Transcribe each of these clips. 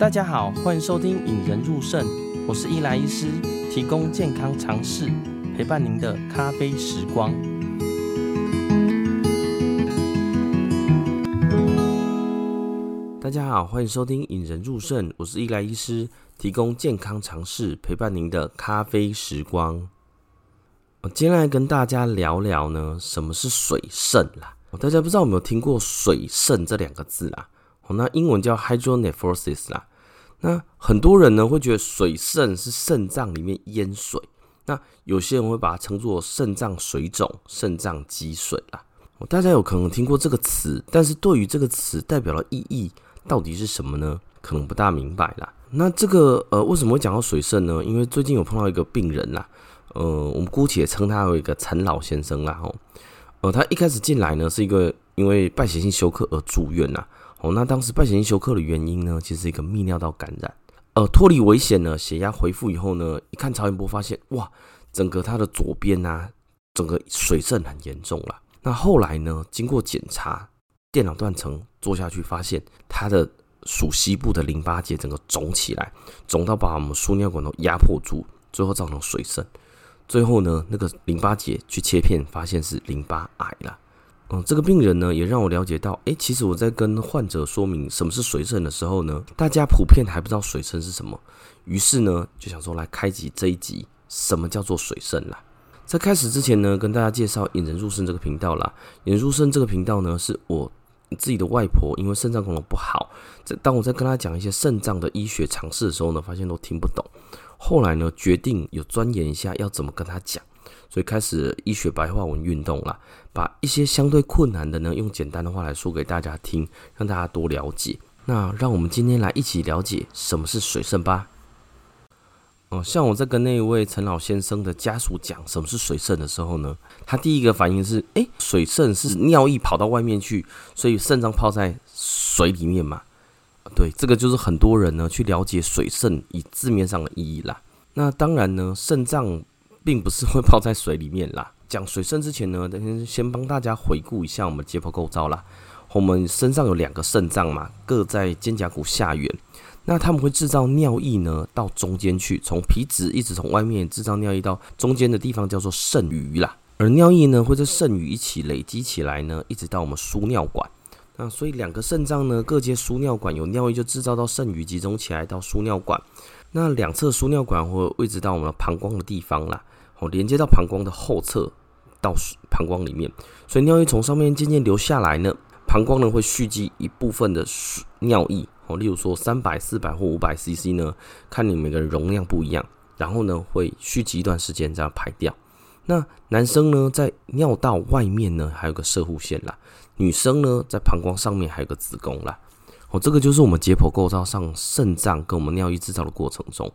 大家好，欢迎收听《引人入胜》，我是伊莱医师，提供健康常识，陪伴您的咖啡时光。大家好，欢迎收听《引人入胜》，我是伊莱医师，提供健康常识，陪伴您的咖啡时光。我今天来跟大家聊聊呢，什么是水肾啦？大家不知道有没有听过“水肾”这两个字啦？哦那英文叫 hydronephrosis 啦。那很多人呢会觉得水肾是肾脏里面淹水，那有些人会把它称作肾脏水肿、肾脏积水啦。大家有可能听过这个词，但是对于这个词代表的意义到底是什么呢？可能不大明白啦。那这个呃为什么会讲到水肾呢？因为最近有碰到一个病人啦，呃，我们姑且称他为一个陈老先生啦。吼，呃，他一开始进来呢是一个因为败血性休克而住院呐。哦，那当时败血性休克的原因呢，其实是一个泌尿道感染。呃，脱离危险呢，血压恢复以后呢，一看超音波发现，哇，整个他的左边啊，整个水肾很严重了。那后来呢，经过检查，电脑断层做下去，发现他的属膝部的淋巴结整个肿起来，肿到把我们输尿管都压迫住，最后造成水肾。最后呢，那个淋巴结去切片，发现是淋巴癌了。嗯，这个病人呢，也让我了解到，诶，其实我在跟患者说明什么是水肾的时候呢，大家普遍还不知道水肾是什么。于是呢，就想说来开启这一集，什么叫做水肾啦？在开始之前呢，跟大家介绍引人入肾这个频道啦。引人入肾这个频道呢，是我自己的外婆，因为肾脏功能不好，在当我在跟她讲一些肾脏的医学常识的时候呢，发现都听不懂。后来呢，决定有钻研一下要怎么跟她讲。所以开始医学白话文运动了，把一些相对困难的呢，用简单的话来说给大家听，让大家多了解。那让我们今天来一起了解什么是水肾吧。哦，像我在跟那位陈老先生的家属讲什么是水肾的时候呢，他第一个反应是：诶，水肾是尿液跑到外面去，所以肾脏泡在水里面嘛？对，这个就是很多人呢去了解水肾以字面上的意义啦。那当然呢，肾脏。并不是会泡在水里面啦。讲水肾之前呢，等先先帮大家回顾一下我们解剖构造啦。我们身上有两个肾脏嘛，各在肩胛骨下缘。那他们会制造尿液呢，到中间去，从皮质一直从外面制造尿液到中间的地方叫做肾盂啦。而尿液呢，会在肾盂一起累积起来呢，一直到我们输尿管。那所以两个肾脏呢，各接输尿管，有尿液就制造到肾盂集中起来到输尿管。那两侧输尿管会位置到我们膀胱的地方啦。哦，连接到膀胱的后侧，到膀胱里面，所以尿液从上面渐渐流下来呢，膀胱呢会蓄积一部分的尿液，哦，例如说三百、四百或五百 CC 呢，看你每个人容量不一样，然后呢会蓄积一段时间这样排掉。那男生呢在尿道外面呢还有个射护腺啦，女生呢在膀胱上面还有个子宫啦。哦，这个就是我们解剖构造上肾脏跟我们尿液制造的过程中。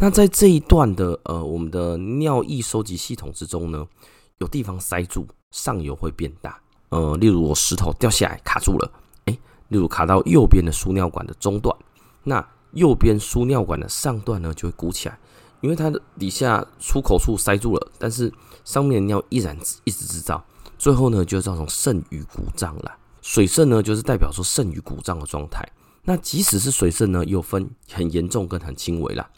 那在这一段的呃，我们的尿液收集系统之中呢，有地方塞住，上游会变大。呃，例如我石头掉下来卡住了，诶，例如卡到右边的输尿管的中段，那右边输尿管的上段呢就会鼓起来，因为它的底下出口处塞住了，但是上面的尿依然一直制造，最后呢就造成肾盂鼓胀了。水肾呢就是代表说肾盂鼓胀的状态。那即使是水肾呢，又分很严重跟很轻微啦。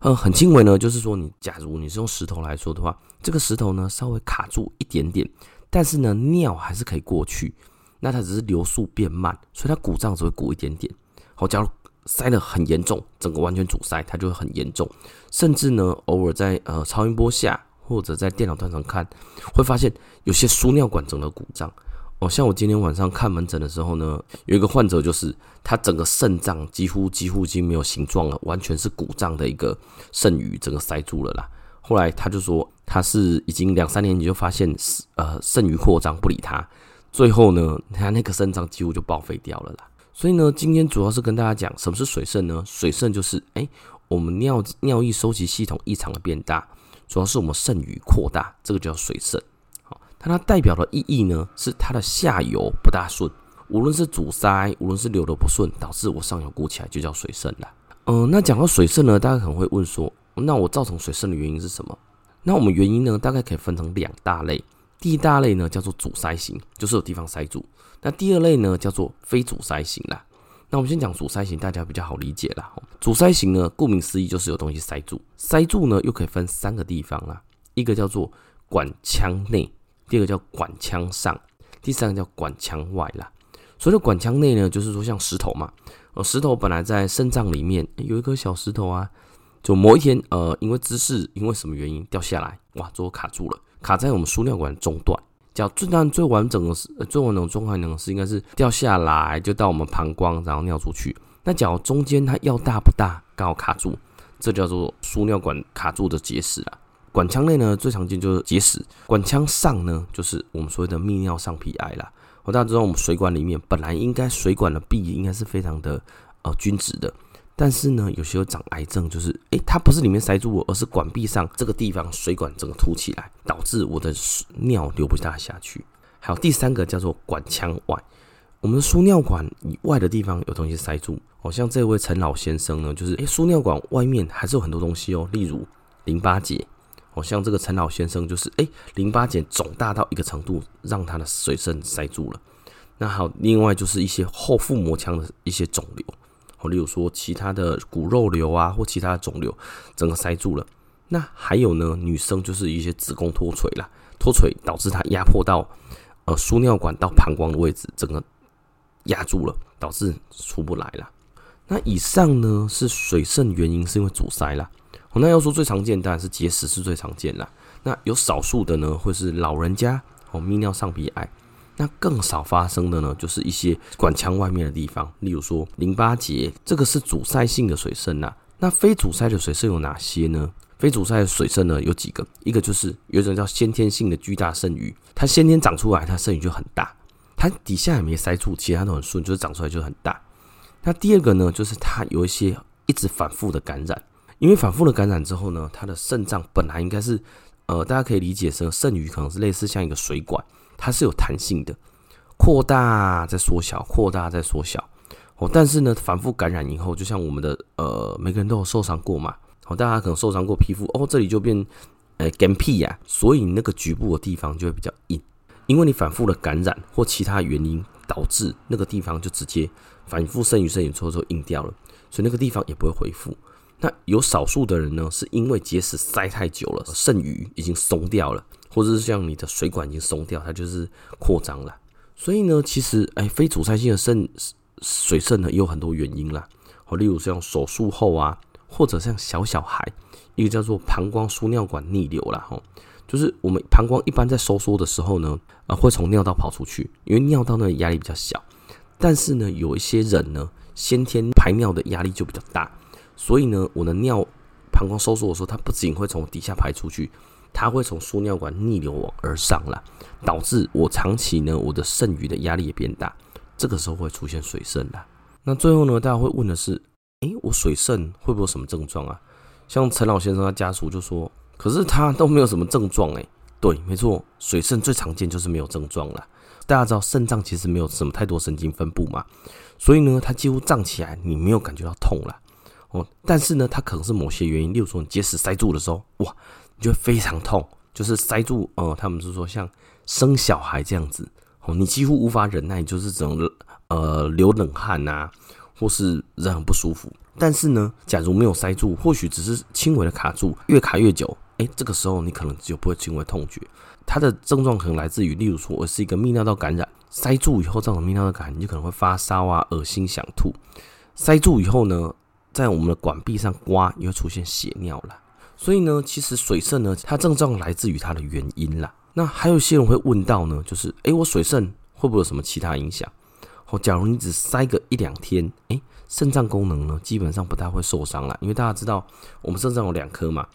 呃，很轻微呢，就是说你假如你是用石头来说的话，这个石头呢稍微卡住一点点，但是呢尿还是可以过去，那它只是流速变慢，所以它鼓胀只会鼓一点点。好，假如塞得很严重，整个完全阻塞，它就会很严重，甚至呢偶尔在呃超音波下或者在电脑端上看，会发现有些输尿管整个鼓胀。哦，像我今天晚上看门诊的时候呢，有一个患者就是他整个肾脏几乎几乎已经没有形状了，完全是鼓胀的一个肾盂，整个塞住了啦。后来他就说他是已经两三年你就发现呃肾盂扩张不理他，最后呢他那个肾脏几乎就报废掉了啦。所以呢，今天主要是跟大家讲什么是水肾呢？水肾就是哎我们尿尿液收集系统异常的变大，主要是我们肾盂扩大，这个叫水肾。它它代表的意义呢，是它的下游不大顺，无论是阻塞，无论是流的不顺，导致我上游鼓起来，就叫水肾了。嗯、那讲到水肾呢，大家可能会问说，那我造成水肾的原因是什么？那我们原因呢，大概可以分成两大类。第一大类呢，叫做阻塞型，就是有地方塞住；那第二类呢，叫做非阻塞型啦。那我们先讲阻塞型，大家比较好理解啦。阻塞型呢，顾名思义就是有东西塞住。塞住呢，又可以分三个地方啦，一个叫做管腔内，第二个叫管腔上，第三个叫管腔外啦。所谓的管腔内呢，就是说像石头嘛，呃，石头本来在肾脏里面有一颗小石头啊，就某一天呃，因为姿势，因为什么原因掉下来，哇，最后卡住了，卡在我们输尿管中段。叫最但最完整的是最完整的状态呢是应该是掉下来就到我们膀胱，然后尿出去。那假如中间它要大不大，刚好卡住，这叫做输尿管卡住的结石啊。管腔内呢最常见就是结石，管腔上呢就是我们所谓的泌尿上皮癌啦。我大家知道我们水管里面本来应该水管的壁应该是非常的呃均质的。但是呢，有些有长癌症，就是诶，它不是里面塞住我，而是管壁上这个地方水管整个凸起来，导致我的尿流不大下去。还有第三个叫做管腔外，我们的输尿管以外的地方有东西塞住。好像这位陈老先生呢，就是诶，输尿管外面还是有很多东西哦，例如淋巴结。好像这个陈老先生就是诶，淋巴结肿大到一个程度，让他的水肾塞住了。那好另外就是一些后腹膜腔的一些肿瘤。好例如说其他的骨肉瘤啊，或其他的肿瘤，整个塞住了。那还有呢，女生就是一些子宫脱垂啦，脱垂导致它压迫到呃输尿管到膀胱的位置，整个压住了，导致出不来了。那以上呢是水肾原因是因为阻塞啦。那要说最常见当然是结石是最常见啦。那有少数的呢会是老人家哦泌尿上皮癌。那更少发生的呢，就是一些管腔外面的地方，例如说淋巴结，这个是阻塞性的水肾呐。那非阻塞的水肾有哪些呢？非阻塞的水肾呢有几个，一个就是有一种叫先天性的巨大肾盂，它先天长出来，它肾盂就很大，它底下也没塞住，其他都很顺，就是长出来就很大。那第二个呢，就是它有一些一直反复的感染，因为反复的感染之后呢，它的肾脏本来应该是，呃，大家可以理解成肾盂可能是类似像一个水管。它是有弹性的，扩大再缩小，扩大再缩小。哦，但是呢，反复感染以后，就像我们的呃，每个人都有受伤过嘛。哦，大家可能受伤过皮肤，哦，这里就变呃干皮呀，所以那个局部的地方就会比较硬，因为你反复的感染或其他原因导致那个地方就直接反复肾盂肾炎之后就硬掉了，所以那个地方也不会恢复。那有少数的人呢，是因为结石塞太久了，肾盂已经松掉了。或者是像你的水管已经松掉，它就是扩张了。所以呢，其实哎，非阻塞性的肾水肾呢也有很多原因啦。好，例如像手术后啊，或者像小小孩，一个叫做膀胱输尿管逆流啦。吼，就是我们膀胱一般在收缩的时候呢，啊，会从尿道跑出去，因为尿道呢压力比较小。但是呢，有一些人呢，先天排尿的压力就比较大，所以呢，我的尿膀胱收缩的时候，它不仅会从底下排出去。它会从输尿管逆流而上了，导致我长期呢，我的肾盂的压力也变大，这个时候会出现水肾了。那最后呢，大家会问的是，诶，我水肾会不会有什么症状啊？像陈老先生他家属就说，可是他都没有什么症状，诶，对，没错，水肾最常见就是没有症状了。大家知道肾脏其实没有什么太多神经分布嘛，所以呢，它几乎胀起来，你没有感觉到痛了。哦，但是呢，它可能是某些原因，例如说你结石塞住的时候，哇。你就会非常痛，就是塞住，呃，他们是说像生小孩这样子，哦，你几乎无法忍耐，就是只能呃流冷汗啊，或是人很不舒服。但是呢，假如没有塞住，或许只是轻微的卡住，越卡越久，诶，这个时候你可能就不会轻微痛觉。它的症状可能来自于，例如说我是一个泌尿道感染，塞住以后造成泌尿道感染，你就可能会发烧啊、恶心、想吐。塞住以后呢，在我们的管壁上刮，也会出现血尿了。所以呢，其实水肾呢，它症状来自于它的原因啦。那还有一些人会问到呢，就是诶，我水肾会不会有什么其他影响？哦，假如你只塞个一两天，诶，肾脏功能呢，基本上不太会受伤啦。因为大家知道，我们肾脏有两颗嘛，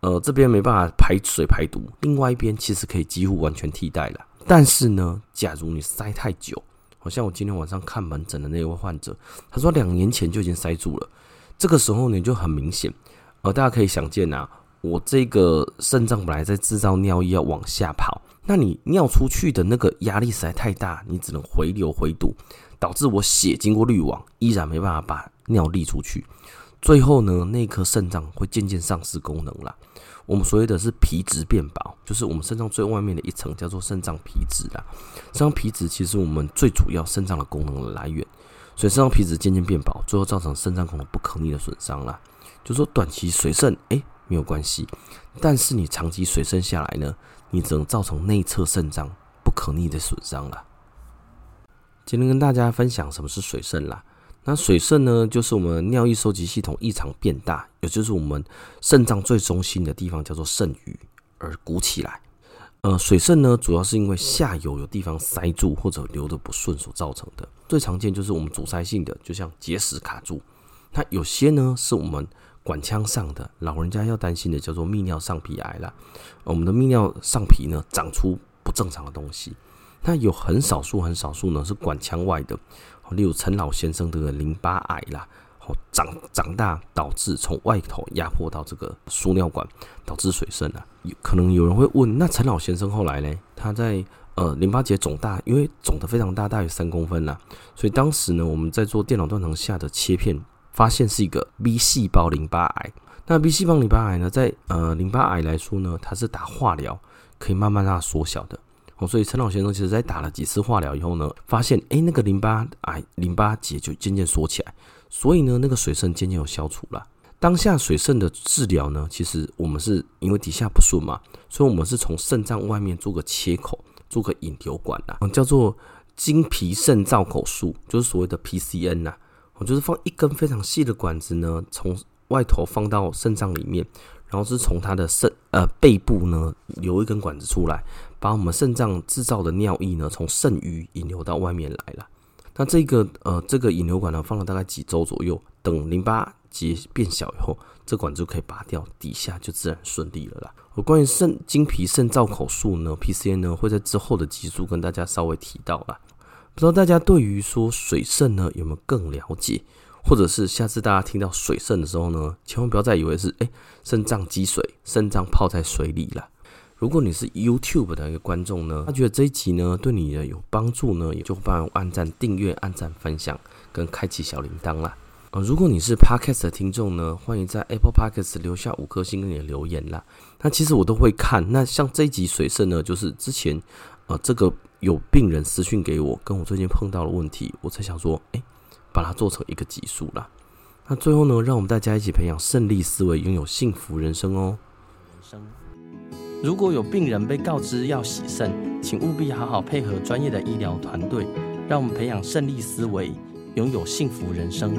呃，这边没办法排水排毒，另外一边其实可以几乎完全替代了。但是呢，假如你塞太久，好像我今天晚上看门诊的那位患者，他说两年前就已经塞住了，这个时候呢就很明显。呃，大家可以想见啊，我这个肾脏本来在制造尿液要往下跑，那你尿出去的那个压力实在太大，你只能回流回堵，导致我血经过滤网依然没办法把尿利出去，最后呢，那颗肾脏会渐渐丧失功能了。我们所谓的是皮质变薄，就是我们肾脏最外面的一层叫做肾脏皮质啦。肾脏皮质其实我们最主要肾脏的功能的来源。所以肾脏皮质渐渐变薄，最后造成肾脏功能不可逆的损伤啦。就说短期水肾哎没有关系，但是你长期水肾下来呢，你只能造成内侧肾脏不可逆的损伤了。今天跟大家分享什么是水肾啦。那水肾呢，就是我们尿液收集系统异常变大，也就是我们肾脏最中心的地方叫做肾盂而鼓起来。呃，水肾呢，主要是因为下游有地方塞住或者流得不顺所造成的。最常见就是我们阻塞性的，就像结石卡住。那有些呢，是我们管腔上的，老人家要担心的叫做泌尿上皮癌啦。我们的泌尿上皮呢，长出不正常的东西。那有很少数、很少数呢，是管腔外的。例如陈老先生的淋巴癌啦，哦，长长大导致从外头压迫到这个输尿管，导致水肾啊。有可能有人会问，那陈老先生后来呢？他在呃淋巴结肿大，因为肿得非常大，大约三公分啦，所以当时呢，我们在做电脑断层下的切片，发现是一个 B 细胞淋巴癌。那 B 细胞淋巴癌呢，在呃淋巴癌来说呢，它是打化疗可以慢慢让它缩小的。哦，所以陈老先生其实在打了几次化疗以后呢，发现哎，那个淋巴癌淋巴结就渐渐缩起来，所以呢，那个水肾渐渐有消除了。当下水肾的治疗呢，其实我们是因为底下不顺嘛，所以我们是从肾脏外面做个切口，做个引流管呐，叫做经皮肾造口术，就是所谓的 PCN 呐，我就是放一根非常细的管子呢，从外头放到肾脏里面。然后是从它的肾呃背部呢留一根管子出来，把我们肾脏制造的尿液呢从肾盂引流到外面来了。那这个呃这个引流管呢放了大概几周左右，等淋巴结变小以后，这管子就可以拔掉，底下就自然顺利了啦。而关于肾经皮肾造口术呢，PCN 呢会在之后的集数跟大家稍微提到啦。不知道大家对于说水肾呢有没有更了解？或者是下次大家听到水肾的时候呢，千万不要再以为是诶肾脏积水，肾脏泡在水里了。如果你是 YouTube 的一个观众呢，他觉得这一集呢对你的有帮助呢，也就帮按赞、订阅、按赞、分享跟开启小铃铛啦。啊，如果你是 Podcast 的听众呢，欢迎在 Apple Podcast 留下五颗星跟你的留言啦。那其实我都会看。那像这一集水肾呢，就是之前呃这个有病人私讯给我，跟我最近碰到的问题，我才想说，诶。把它做成一个集数啦。那最后呢，让我们大家一起培养胜利思维，拥有幸福人生哦。人生，如果有病人被告知要洗肾，请务必好好配合专业的医疗团队，让我们培养胜利思维，拥有幸福人生。